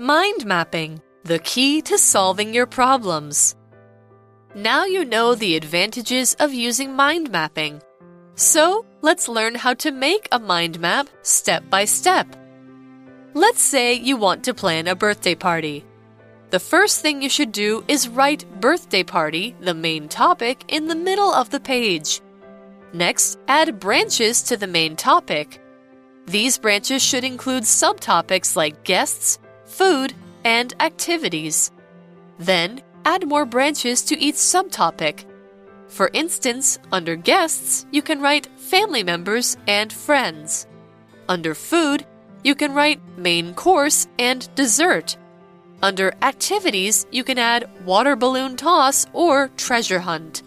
Mind mapping, the key to solving your problems. Now you know the advantages of using mind mapping. So let's learn how to make a mind map step by step. Let's say you want to plan a birthday party. The first thing you should do is write birthday party, the main topic, in the middle of the page. Next, add branches to the main topic. These branches should include subtopics like guests, food, and activities. Then, add more branches to each subtopic. For instance, under guests, you can write family members and friends. Under food, you can write main course and dessert. Under activities, you can add water balloon toss or treasure hunt.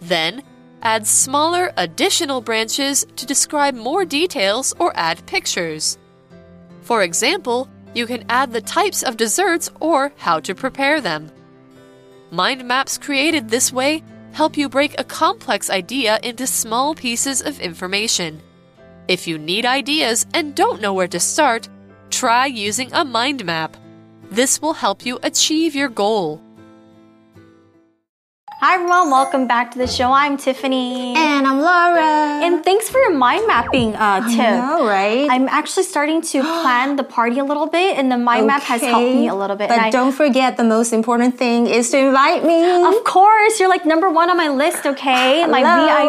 Then, add smaller additional branches to describe more details or add pictures. For example, you can add the types of desserts or how to prepare them. Mind maps created this way help you break a complex idea into small pieces of information. If you need ideas and don't know where to start, try using a mind map. This will help you achieve your goal. Hi everyone, welcome back to the show. I'm Tiffany. And I'm Laura. And thanks for your mind mapping uh, tip. I know, right? I'm actually starting to plan the party a little bit, and the mind map has helped me a little bit. But and I- don't forget, the most important thing is to invite me. of course, you're like number one on my list, okay? My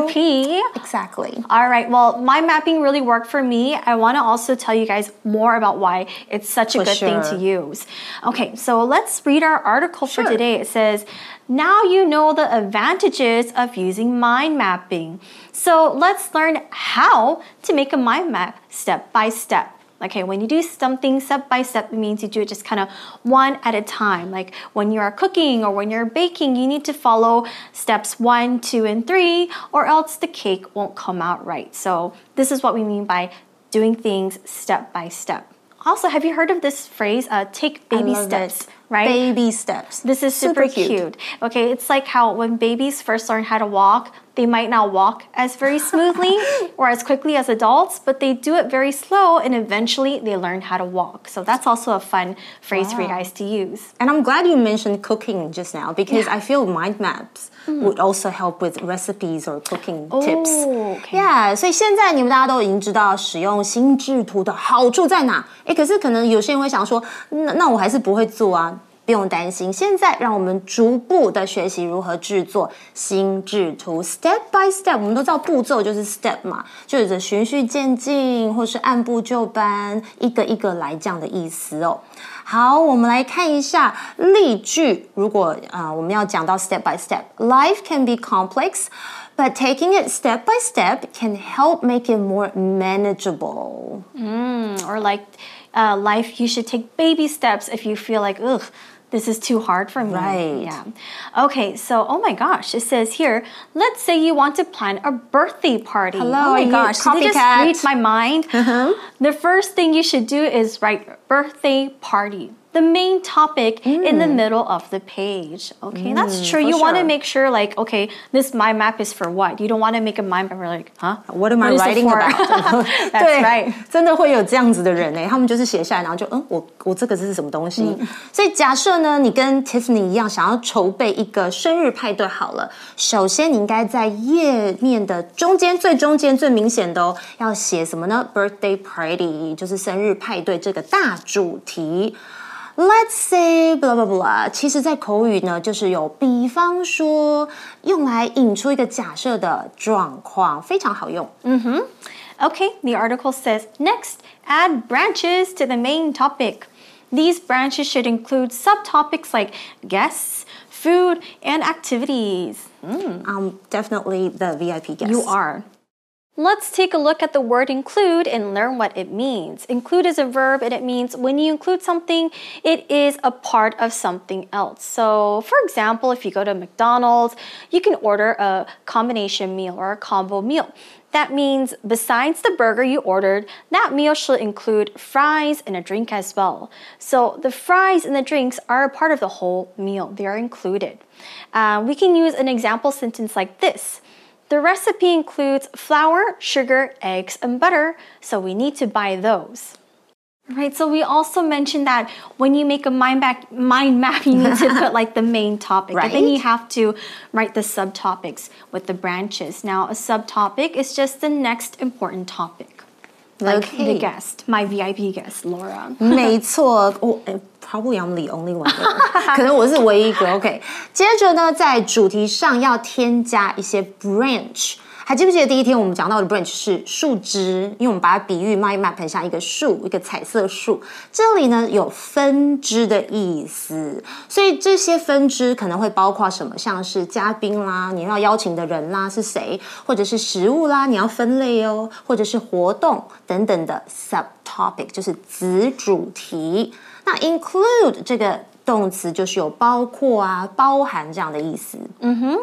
VIP. exactly. All right, well, mind mapping really worked for me. I want to also tell you guys more about why it's such a For good thing to use. Okay, so let's read our article for today. It says, Now you know the advantages of using mind mapping. So let's learn how to make a mind map step by step. Okay, when you do something step by step, it means you do it just kind of one at a time. Like when you are cooking or when you're baking, you need to follow steps one, two, and three, or else the cake won't come out right. So, this is what we mean by doing things step by step. Also, have you heard of this phrase, uh, take baby steps, it. Right? Baby steps. This is super, cute. Okay, it's like how when babies first learn how to walk, they might not walk as very smoothly or as quickly as adults, but they do it very slow and eventually they learn how to walk. So that's also a fun phrase for you guys to use. And I'm glad you mentioned cooking just now because I feel mind maps would also help with recipes or cooking tips. Oh, okay. Yeah，所以现在你们大家都已经知道使用心智图的好处在哪。诶，可是可能有些人会想说，那那我还是不会做啊。 不用担心，现在让我们逐步的学习如何制作心智图，step by step。我们都知道步骤就是 step 嘛，就是循序渐进，或是按部就班，一个一个来这样的意思哦。好，我们来看一下例句。如果啊、呃我们要讲到 step by step，life can be complex。But taking it step by step can help make it more manageable. Or like uh, life, you should take baby steps if you feel like, ugh, this is too hard for me. Right. Yeah. Okay, so oh my gosh, it says here, let's say you want to plan a birthday party. Hello, oh my gosh, did they just read my mind? Uh-huh. The first thing you should do is write birthday party The main topic in the middle of the page. Okay, that's true. for You want to sure. make sure, like, okay, this mind map is for what? You don't want to make a mind map where, like, huh? What am I is it writing for? about？ That's 对 right. 真的会有这样子的人呢，他们就是写下来，然后就嗯，我我这个是什么东西？所以假设呢，你跟 Tiffany 一样，想要筹备一个生日派对，好了，首先你应该在页面的中间最中间最明显的哦，要写什么呢？Birthday party 就是生日派对这个大主题。 Let's say blah blah blah，其实，在口语呢，就是有比方说用来引出一个假设的状况，非常好用。 Okay, the article says next, add branches to the main topic. These branches should include subtopics like guests, food, and activities. I'm definitely the VIP guest. You are. Let's take a look at the word include and learn what it means. Include is a verb and it means when you include something, it is a part of something else. So, for example, if you go to McDonald's, you can order a combination meal or a combo meal. That means besides the burger you ordered, that meal should include fries and a drink as well. So the fries and the drinks are a part of the whole meal, they are included. Uh, we can use an example sentence like this. The recipe includes flour, sugar, eggs, and butter, so we need to buy those. Right, so we also mentioned that when you make a mind back mind map, you need to put like the main topic, and then you have to write the subtopics with the branches. Now, a subtopic is just the next important topic, like the Okay. guest, my VIP guest, Laura. 没错，我、诶 probably I'm the only one，可能我是唯一一个。OK，接着呢，在主题上要添加一些 branch。 还记不记得第一天我们讲到的 branch 是树枝？因为我们把它比喻 mind map 很像一个树，一个彩色树。这里呢有分支的意思，所以这些分支可能会包括什么？像是嘉宾啦，你要邀请的人啦是谁，或者是食物啦，你要分类哦，或者是活动等等的 subtopic，就是子主题。那 include 这个动词就是有包括啊、包含这样的意思。嗯哼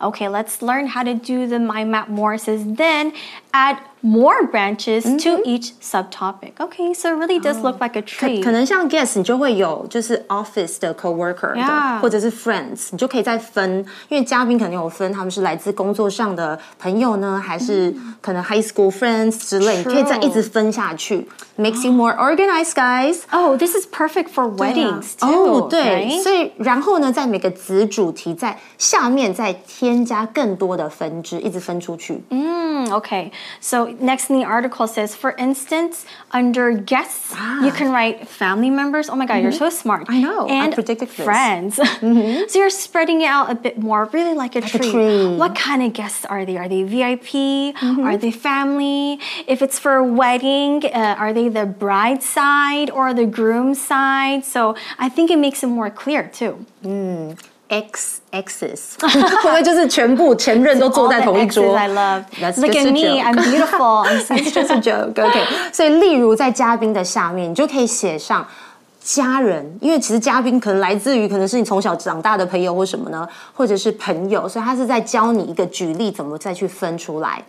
Okay, let's learn how to do the mind map more. It says then add more branches to each subtopic. Okay, so it really does look like a 可 tree. 可能像 guest 你就会有就是 office 的 coworker 的 Yeah 或者是 friends，你就可以再分，因为嘉宾可能有分他们是来自工作上的朋友呢，还是可能 high school friends 之类，你可以再一直分下去，makes you more organized, guys。 Oh, this is perfect for weddings 哦 too. 对 right? 所以然后呢，在每个子主题在下面再 添加更多的分支，一直分出去。 Mm, okay. So next in the article says, for instance, under guests, you can write family members. Oh my God, you're so smart. I know. I And predicted this. friends. so you're spreading it out a bit more, really like a, a tree. tree. What kind of guests are they? Are they VIP? Are they family? If it's for a wedding, uh, are they the bride side or the groom side? So I think it makes it more clear too. X X's 会不会就是全部前任都坐在 同一桌 I love. That's Look just at a me. I'm beautiful. I'm just a joke. OK，所以例如在嘉宾的下面，你就可以写上家人，因为其实嘉宾可能来自于可能是你从小长大的朋友或什么呢，或者是朋友，所以他是在教你一个举例，怎么再去分出来。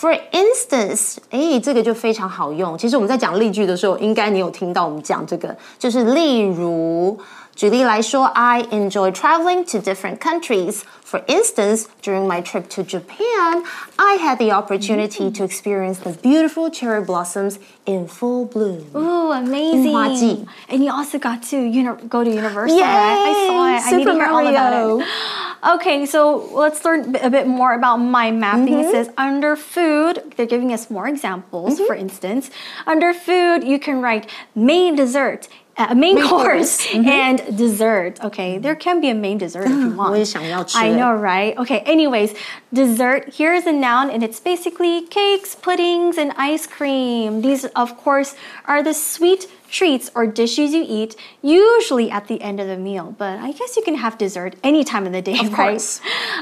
For instance，哎，这个就非常好用。其实我们在讲例句的时候，应该你有听到我们讲这个，就是例如。举例来说，I enjoy traveling to different countries. For instance, during my trip to Japan, I had the opportunity to experience the beautiful cherry blossoms in full bloom. Ooh, amazing. 花季。 And you also got to uni- go to Universal, Yay! right? I saw it. I need to Super hear all about Mario. it. Okay, so let's learn b- a bit more about mind mapping. It says under food, they're giving us more examples. For instance, under food, you can write main dessert. a main, main course, course. Mm -hmm. and dessert. Okay, there can be a main dessert if you want. I know, right? Okay, anyways, dessert here is a noun and it's basically cakes, puddings, and ice cream. These, of course, are the sweet treats or dishes you eat, usually at the end of the meal. But I guess you can have dessert any time of the day, Of right? course.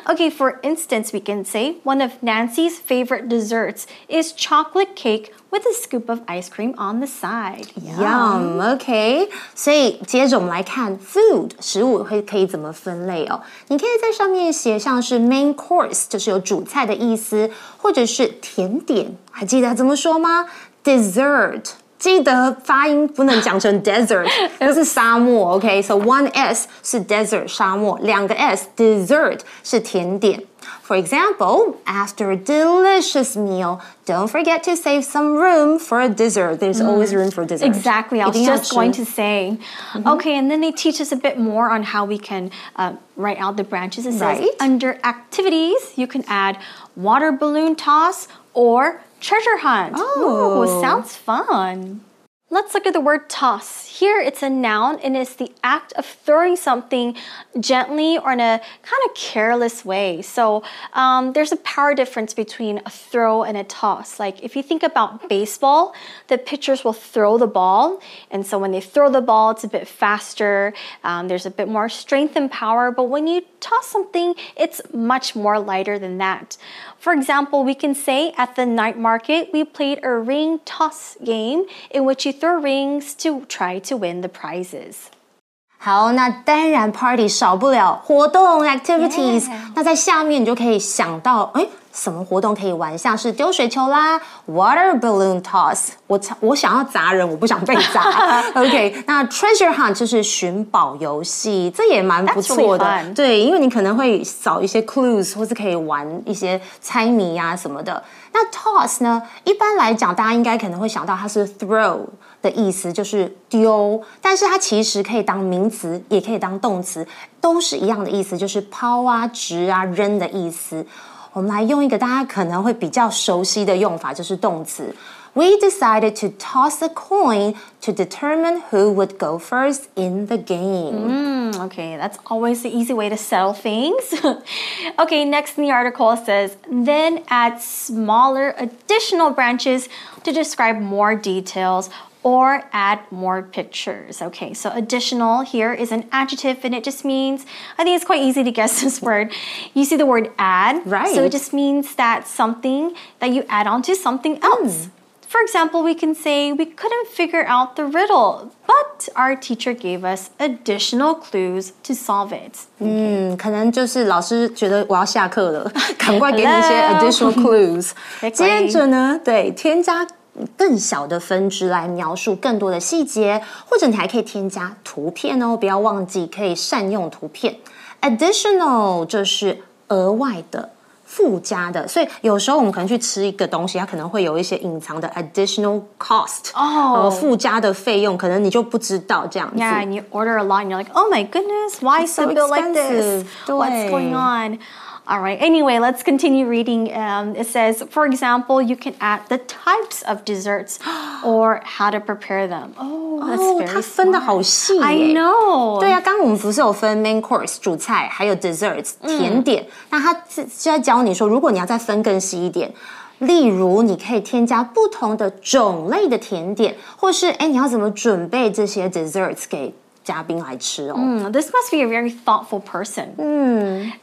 Okay, for instance, we can say one of Nancy's favorite desserts is chocolate cake with a scoop of ice cream on the side. Yum, OK。所以接着我们来看 food 食物会可以怎么分类哦？你可以在上面写像是 main course，就是有主菜的意思，或者是甜点，还记得怎么说吗？dessert。 记得发音不能讲成 desert，那是沙漠。OK，so、one s 是 desert 沙漠，两个 s dessert 是甜点。For example, after a delicious meal, don't forget to save some room for a dessert. There's always room for dessert. Exactly. I was 一定要 just 吃 going to say. Okay, and then they teach us a bit more on how we can uh, write out the branches. It says Right. under activities, you can add water balloon toss or treasure hunt. Oh. Ooh, sounds fun. Let's look at the word toss. Here it's a noun and it's the act of throwing something gently or in a kind of careless way. So um, there's a power difference between a throw and a toss. Like if you think about baseball, the pitchers will throw the ball. And so when they throw the ball, it's a bit faster, um, there's a bit more strength and power. But when you toss something, it's much more lighter than that. For example, we can say at the night market, we played a ring toss game in which you throw rings to try to win the prizes. 好，那当然 party 少不了活动 activities。 Yeah. 那在下面你就可以想到，哎，什么活动可以玩？像是丢水球啦，water balloon toss。我我想要砸人，我不想被砸。OK，那 treasure hunt 就是寻宝游戏，这也蛮不 That's 错的。 really fun. 对，因为你可能会找一些 clues，或是可以玩一些猜谜呀、什么的。那 toss 呢？一般来讲，大家应该可能会想到它是 throw， 的意思就是丢，但是它其实可以当名词，也可以当动词，都是一样的意思，就是抛啊、掷啊、扔的意思。我们来用一个大家可能会比较熟悉的用法，就是动词。We decided to toss a coin to determine who would go first in the game. Mm, okay, that's always the easy way to settle things. okay, next in the article says, then add smaller additional branches to describe more details or add more pictures. Okay, so additional here is an adjective and it just means, I think it's quite easy to guess this word. You see the word add. Right. So it just means that something that you add on to something else. For example, we can say we couldn't figure out the riddle, but our teacher gave us additional clues to solve it. 嗯，可能就是老师觉得我要下课了，赶快给你一些 additional clues。接着呢，对，添加 更小的分支来描述更多的细节，或者你还可以添加图片哦，不要忘记可以善用图片。Additional 就是额外的。附加的，所以有时候我们可能去吃一个东西，它可能会有一些隐藏的 additional cost，哦呃，附加的费用，可能你就不知道这样子。Yeah, and you order a lot and you're like, oh my goodness, why so some bill like this? What's。going on? All right. Anyway, let's continue reading. Um, it says, for example, you can add the types of desserts or how to prepare them. Oh, that's 哦， very 它分的 smart. 好细 I 耶 know. 对啊，刚刚我们不是有分 main course 主菜，还有 desserts 甜点。那他是是在教你说，如果你要再分更细一点，例如你可以添加不同的种类的甜点，或是哎你要怎么准备这些 desserts 给 嘉宾来吃哦。 Hmm, this must be a very thoughtful person.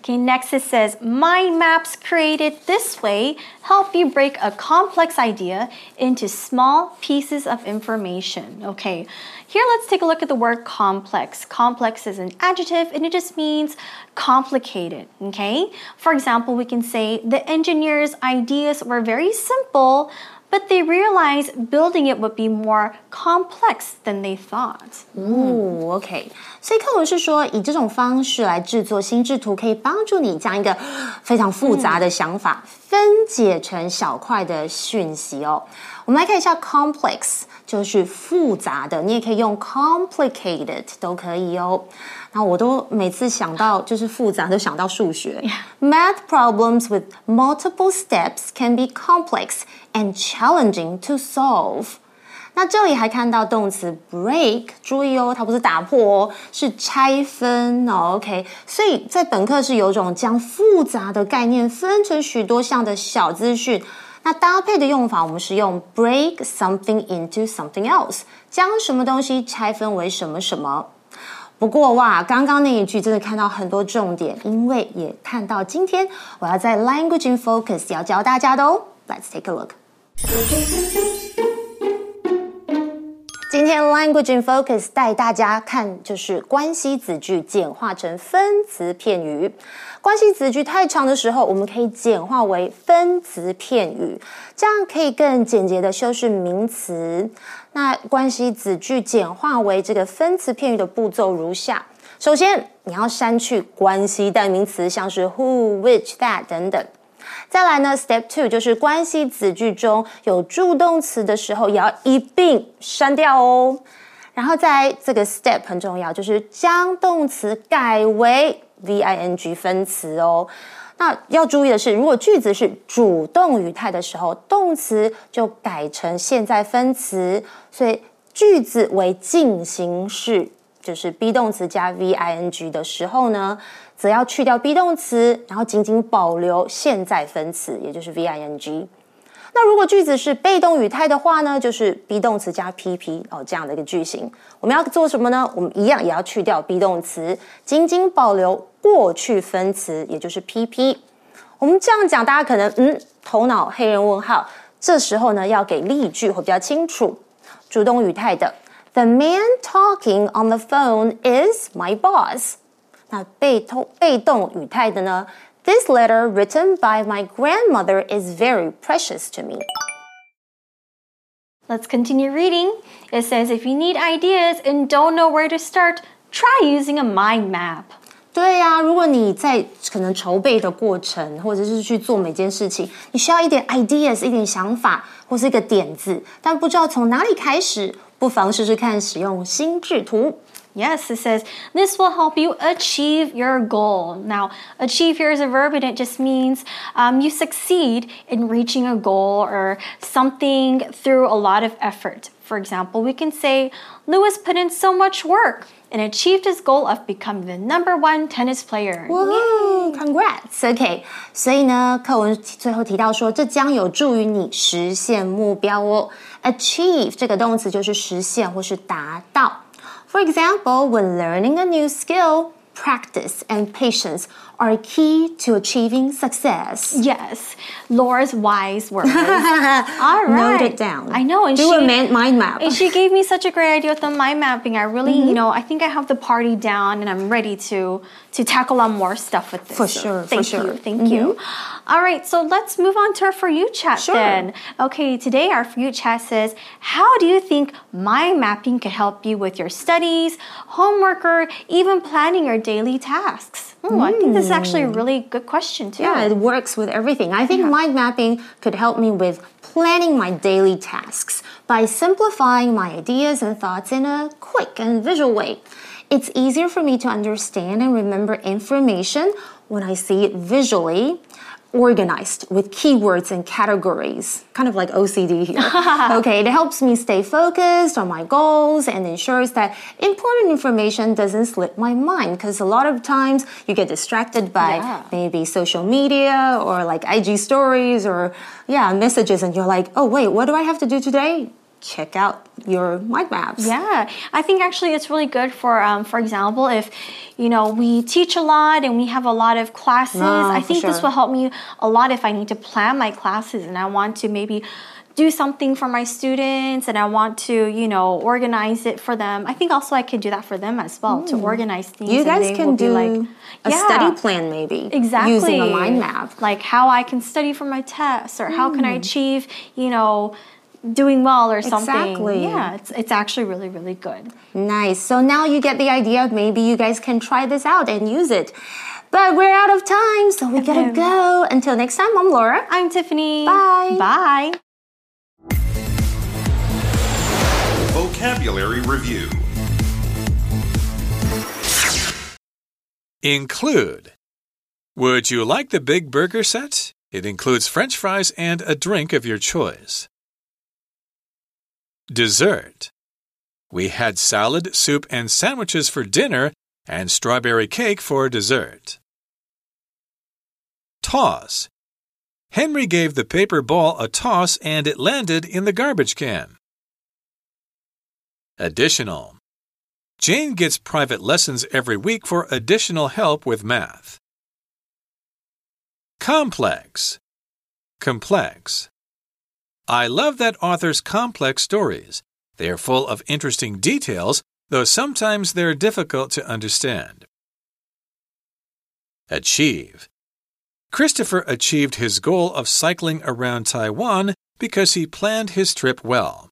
Okay, next it says mind maps created this way help you break a complex idea into small pieces of information. Okay, here let's take a look at the word complex. Complex is an adjective and it just means complicated. Okay, for example, we can say the engineer's ideas were very simple. But they realized building it would be more complex than they thought. 哦，OK，所以课文是说，以这种方式来制作心智图，可以帮助你将一个非常复杂的想法 分解成小块的讯息哦。我们来看一下 complex，就是复杂的，你也可以用 complicated 都可以哦。然后我都每次想到就是复杂，都想到数学。Math problems with multiple steps can be complex and challenging to solve. 那这里还看到动词 break，注意哦，它不是打破哦，是拆分哦。OK，所以在本课是有种将复杂的概念分成许多项的小资讯。那搭配的用法，我们是用 break something into something else，将什么东西拆分为什么什么。不过哇，刚刚那一句真的看到很多重点，因为也看到今天我要在 Language in Focus 要教大家的哦。Let's take a look。今天 Language in Focus 带大家看就是关系子句简化成分词片语。关系子句太长的时候，我们可以简化为分词片语，这样可以更简洁的修饰名词。那关系子句简化为这个分词片语的步骤如下：首先，你要删去关系代名词，像是 who、which、that 等等。再来呢，Step Two 就是关系子句中有助动词的时候，也要一并删掉哦。然后在这个 Step 很重要，就是将动词改为 V-I-N-G 分词哦。那要注意的是，如果句子是主动语态的时候，动词就改成现在分词，所以句子为进行式，就是 be 动词加 V-I-N-G 的时候呢，则要去掉 be 动词，然后仅仅保留现在分词，也就是 V-I-N-G。那如果句子是被动语态的话呢，就是 be 动词加 PP 哦这样的一个句型。我们要做什么呢？我们一样也要去掉 be 动词，仅仅保留过去分词，也就是 PP。我们这样讲，大家可能嗯头脑黑人问号。这时候呢，要给例句会比较清楚。主动语态的，The man talking on the phone is my boss。那被动被动语态的呢？This letter written by my grandmother is very precious to me. Let's continue reading. It says if you need ideas and don't know where to start, try using a mind map. 对呀、如果你在可能筹备的过程，或者是去做每件事情，你需要一点 ideas，一点想法，或是一个点子，但不知道从哪里开始， 不妨试试看使用心智图。 Yes, it says this will help you achieve your goal. Now, achieve here is a verb and it just means um, you succeed in reaching a goal or something through a lot of effort. For example, we can say Lewis put in so much work and achieved his goal of becoming the number one tennis player. Woohoo! Congrats. OK，所以呢，课文最后提到说，这将有助于你实现目标哦。Achieve 这个动词就是实现或是达到。 For example, when learning a new skill, practice and patience are key to achieving success. Yes, Laura's wise words. All right. Note it down. I know, and Do she a man- mind map. And she gave me such a great idea with the mind mapping. I really, Mm-hmm. you know, I think I have the party down, and I'm ready to to tackle on more stuff with this. For So sure, for Thank sure. Mm-hmm. you. Thank you. All right, so let's move on to our for you chat Sure. then. Okay, today our for you chat says, how do you think mind mapping could help you with your studies, homework, or even planning your daily tasks? Hmm, I think this is actually a really good question too. Mm. Yeah, it works with everything. I think mind mapping could help me with planning my daily tasks by simplifying my ideas and thoughts in a quick and visual way. It's easier for me to understand and remember information when I see it visually organized with keywords and categories, kind of like OCD here. okay, it helps me stay focused on my goals and ensures that important information doesn't slip my mind because a lot of times you get distracted by Yeah. maybe social media or like IG stories or yeah, messages and you're like, "Oh, wait, what do I have to do today?" Check out your mind maps. Yeah, I think actually it's really good for, um, for example, if you know we teach a lot and we have a lot of classes. I think this will help me a lot if I need to plan my classes and I want to maybe do something for my students and I want to, you know, organize it for them. I think also I could do that for them as well to organize things. Hmm. You guys can do like, a Yeah. study plan maybe. Exactly. Using a mind map. Like how I can study for my tests or how can I achieve, you know, doing well or something. Exactly. Yeah, it's, it's actually really, really good. Nice. So now you get the idea. Maybe you guys can try this out and use it. But we're out of time, so we gotta go. Until next time, I'm Laura. I'm Tiffany. Bye. Bye. Vocabulary Review Include. Would you like the big burger set? It includes french fries and a drink of your choice. Dessert. We had salad, soup, and sandwiches for dinner and strawberry cake for dessert. Toss. Henry gave the paper ball a toss and it landed in the garbage can. Additional. Jane gets private lessons every week for additional help with math. Complex. Complex. I love that author's complex stories. They are full of interesting details, though sometimes they're difficult to understand. Achieve. Christopher achieved his goal of cycling around Taiwan because he planned his trip well.